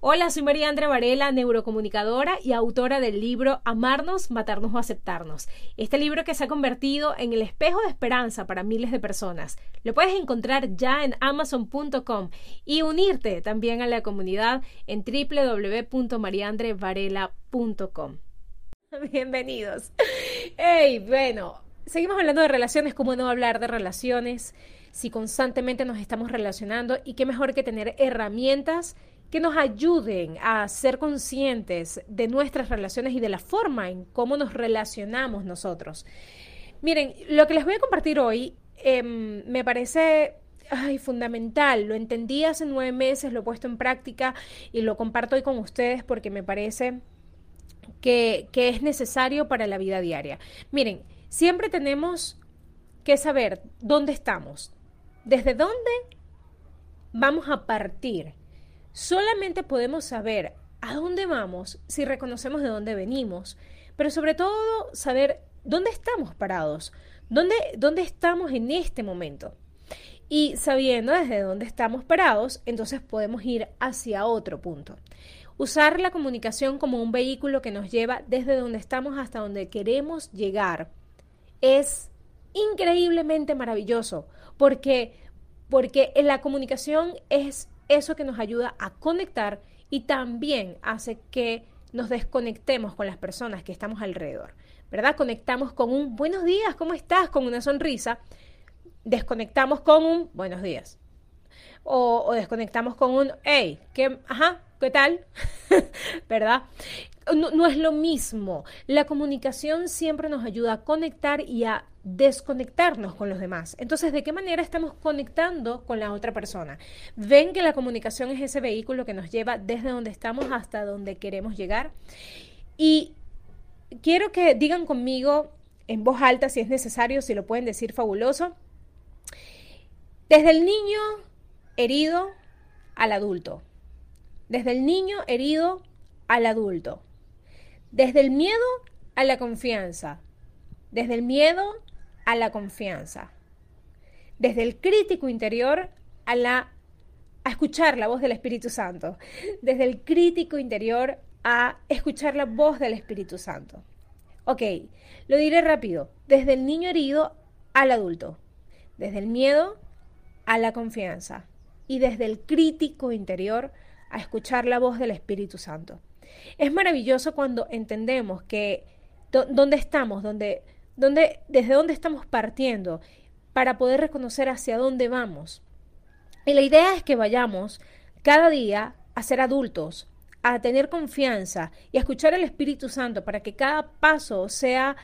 Hola, soy María Andrea Varela, neurocomunicadora y autora del libro Amarnos, Matarnos o Aceptarnos. Este libro que se ha convertido en el espejo de esperanza para miles de personas. Lo puedes encontrar ya en amazon.com y unirte también a la comunidad en www.mariandrevarela.com. Bienvenidos. Hey, bueno, seguimos hablando de relaciones, ¿cómo no hablar de relaciones? Si constantemente nos estamos relacionando y qué mejor que tener herramientas que nos ayuden a ser conscientes de nuestras relaciones y de la forma en cómo nos relacionamos nosotros. Miren, lo que les voy a compartir hoy em, me parece fundamental. Lo entendí hace nueve meses, lo he puesto en práctica y lo comparto hoy con ustedes porque me parece que, que es necesario para la vida diaria. Miren, siempre tenemos que saber dónde estamos, desde dónde vamos a partir Solamente podemos saber a dónde vamos si reconocemos de dónde venimos, pero sobre todo saber dónde estamos parados, dónde, dónde estamos en este momento. Y sabiendo desde dónde estamos parados, entonces podemos ir hacia otro punto. Usar la comunicación como un vehículo que nos lleva desde donde estamos hasta donde queremos llegar es increíblemente maravilloso porque porque la comunicación es eso que nos ayuda a conectar y también hace que nos desconectemos con las personas que estamos alrededor, ¿verdad? Conectamos con un buenos días, ¿cómo estás? Con una sonrisa. Desconectamos con un buenos días. O, desconectamos con un, hey, ¿qué, ajá, ¿qué tal? ¿Verdad? no, es lo mismo. La comunicación siempre nos ayuda a conectar y a desconectarnos con los demás. Entonces, ¿de qué manera estamos conectando con la otra persona? Ven que la comunicación es ese vehículo que nos lleva desde donde estamos hasta donde queremos llegar. Y quiero que digan conmigo en voz alta si es necesario, si lo pueden decir fabuloso. Desde el niño herido al adulto. Desde el niño herido al adulto. Desde el miedo a la confianza. Desde el miedo a la confianza. Desde el crítico interior a la a escuchar la voz del Espíritu Santo. Desde el crítico interior a escuchar la voz del Espíritu Santo. Ok, lo diré rápido. Desde el niño herido al adulto. Desde el miedo a la confianza. Y desde el crítico interior a escuchar la voz del Espíritu Santo. Es maravilloso cuando entendemos que dónde estamos, dónde, dónde, desde dónde estamos partiendo, para poder reconocer hacia dónde vamos. Y la idea es que vayamos cada día a ser adultos, a tener confianza y a escuchar al Espíritu Santo para que cada paso sea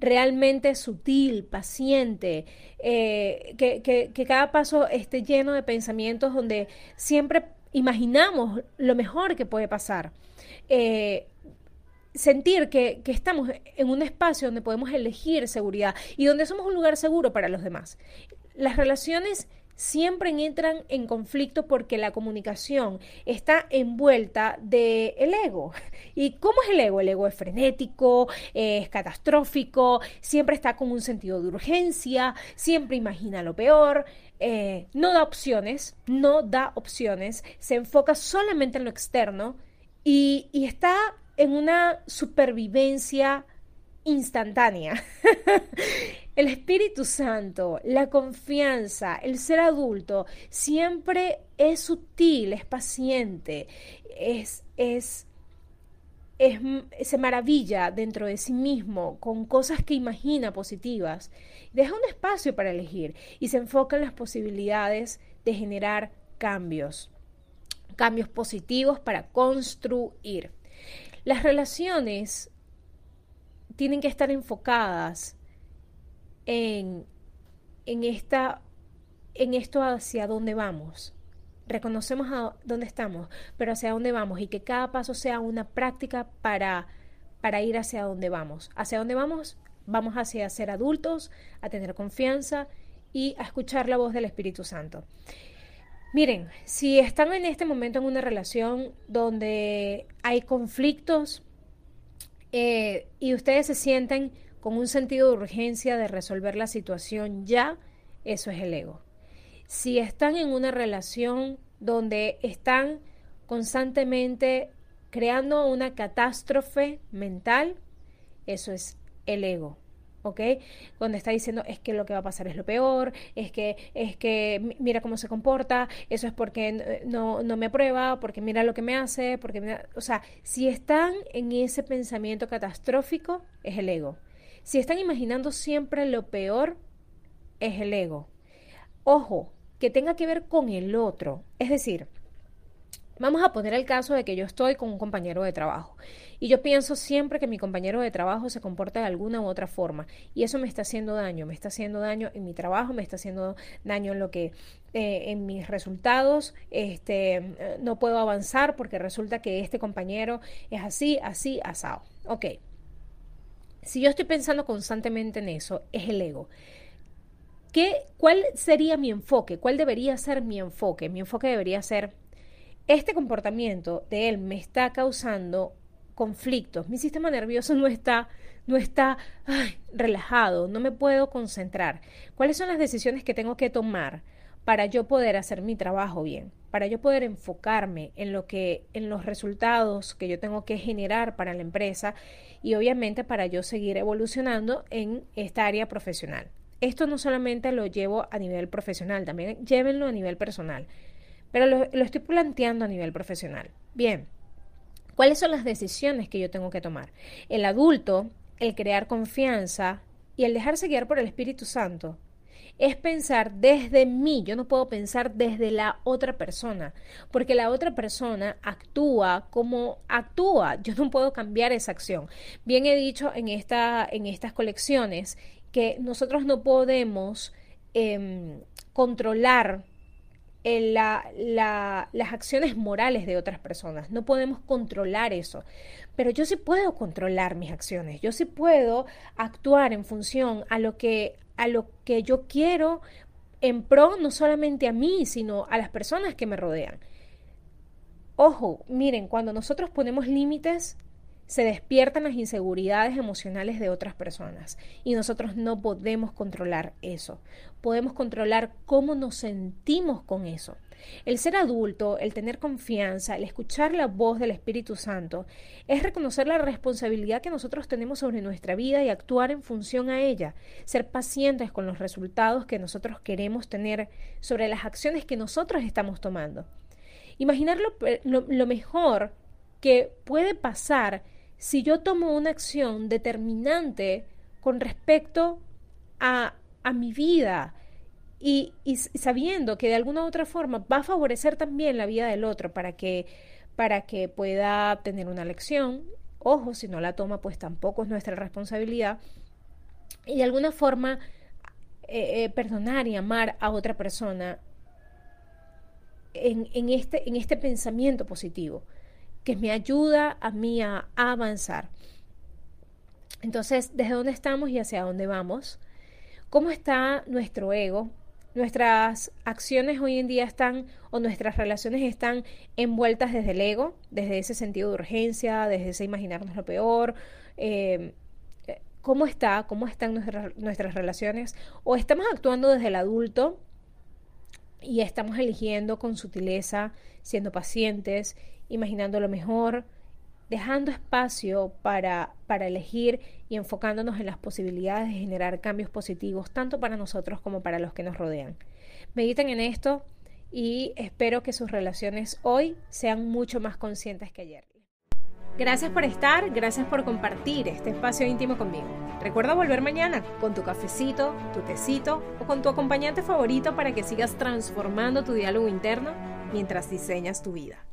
realmente sutil, paciente, eh, que, cada paso esté lleno de pensamientos donde siempre imaginamos lo mejor que puede pasar. Eh, sentir que, estamos en un espacio donde podemos elegir seguridad y donde somos un lugar seguro para los demás. Las relaciones siempre entran en conflicto porque la comunicación está envuelta del el ego. ¿Y cómo es el ego? El ego es frenético, es catastrófico, siempre está con un sentido de urgencia, siempre imagina lo peor. Eh, no da opciones, no da opciones, se enfoca solamente en lo externo y, y está en una supervivencia instantánea. el Espíritu Santo, la confianza, el ser adulto, siempre es sutil, es paciente, es, es se maravilla dentro de sí mismo con cosas que imagina positivas, deja un espacio para elegir y se enfoca en las posibilidades de generar cambios, cambios positivos para construir. Las relaciones tienen que estar enfocadas en, en, esta, en esto hacia dónde vamos reconocemos a dónde estamos, pero hacia dónde vamos y que cada paso sea una práctica para para ir hacia donde vamos. ¿Hacia dónde vamos? Vamos hacia ser adultos, a tener confianza y a escuchar la voz del Espíritu Santo. Miren, si están en este momento en una relación donde hay conflictos eh, y ustedes se sienten con un sentido de urgencia de resolver la situación ya, eso es el ego. Si están en una relación donde están constantemente creando una catástrofe mental, eso es el ego. ¿ok? Donde está diciendo es que lo que va a pasar es lo peor, es que, es que mira cómo se comporta, eso es porque no, no me aprueba, porque mira lo que me hace, porque o sea, si están en ese pensamiento catastrófico, es el ego. Si están imaginando siempre lo peor, es el ego. Ojo, que tenga que ver con el otro. Es decir, Vamos a poner el caso de que yo estoy con un compañero de trabajo y yo pienso siempre que mi compañero de trabajo se comporta de alguna u otra forma y eso me está haciendo daño, me está haciendo daño en mi trabajo, me está haciendo daño en lo que eh, en mis resultados, este, no puedo avanzar porque resulta que este compañero es así, así, asado. Ok. Si yo estoy pensando constantemente en eso, es el ego. ¿Qué, ¿Cuál sería mi enfoque? ¿Cuál debería ser mi enfoque? Mi enfoque debería ser este comportamiento de él me está causando conflictos. Mi sistema nervioso no está, no está relajado, no me puedo concentrar. ¿Cuáles son las decisiones que tengo que tomar para yo poder hacer mi trabajo bien? Para yo poder enfocarme en lo que, en los resultados que yo tengo que generar para la empresa y obviamente para yo seguir evolucionando en esta área profesional. Esto no solamente lo llevo a nivel profesional, también llévenlo a nivel personal pero lo, estoy planteando a nivel profesional. Bien, ¿cuáles son las decisiones que yo tengo que tomar? El adulto, el crear confianza y el dejarse guiar por el Espíritu Santo es pensar desde mí, yo no puedo pensar desde la otra persona, porque la otra persona actúa como actúa, yo no puedo cambiar esa acción. Bien he dicho en, esta, en estas colecciones que nosotros no podemos em, controlar las acciones morales de otras personas. No podemos controlar eso. Pero yo sí puedo controlar mis acciones. Yo sí puedo actuar en función a lo que, a lo que yo quiero en pro no solamente a mí, sino a las personas que me rodean. Ojo, miren, cuando nosotros ponemos límites, se despiertan las inseguridades emocionales de otras personas y nosotros no podemos controlar eso. Podemos controlar cómo nos sentimos con eso. El ser adulto, el tener confianza, el escuchar la voz del Espíritu Santo, es reconocer la responsabilidad que nosotros tenemos sobre nuestra vida y actuar en función a ella, ser pacientes con los resultados que nosotros queremos tener sobre las acciones que nosotros estamos tomando. Imaginar lo, lo mejor que puede pasar si yo tomo una acción determinante con respecto a, a mi vida y, sabiendo que de alguna u otra forma va a favorecer también la vida del otro para que, para que pueda tener una lección, ojo, si no la toma, pues tampoco es nuestra responsabilidad, y de alguna forma eh, eh, perdonar y amar a otra persona en, en, este, en este pensamiento positivo que me ayuda a mí a, avanzar. Entonces, ¿desde dónde estamos y hacia dónde vamos? ¿Cómo está nuestro ego? Nuestras acciones hoy en día están o nuestras relaciones están envueltas desde el ego, desde ese sentido de urgencia, desde ese imaginarnos lo peor. Eh, ¿Cómo está? ¿Cómo están nuestras relaciones? ¿O estamos actuando desde el adulto y estamos eligiendo con sutileza, siendo pacientes imaginando lo mejor, dejando espacio para, para elegir y enfocándonos en las posibilidades de generar cambios positivos, tanto para nosotros como para los que nos rodean. Mediten en esto y espero que sus relaciones hoy sean mucho más conscientes que ayer. Gracias por estar, gracias por compartir este espacio íntimo conmigo. Recuerda volver mañana con tu cafecito, tu tecito o con tu acompañante favorito para que sigas transformando tu diálogo interno mientras diseñas tu vida.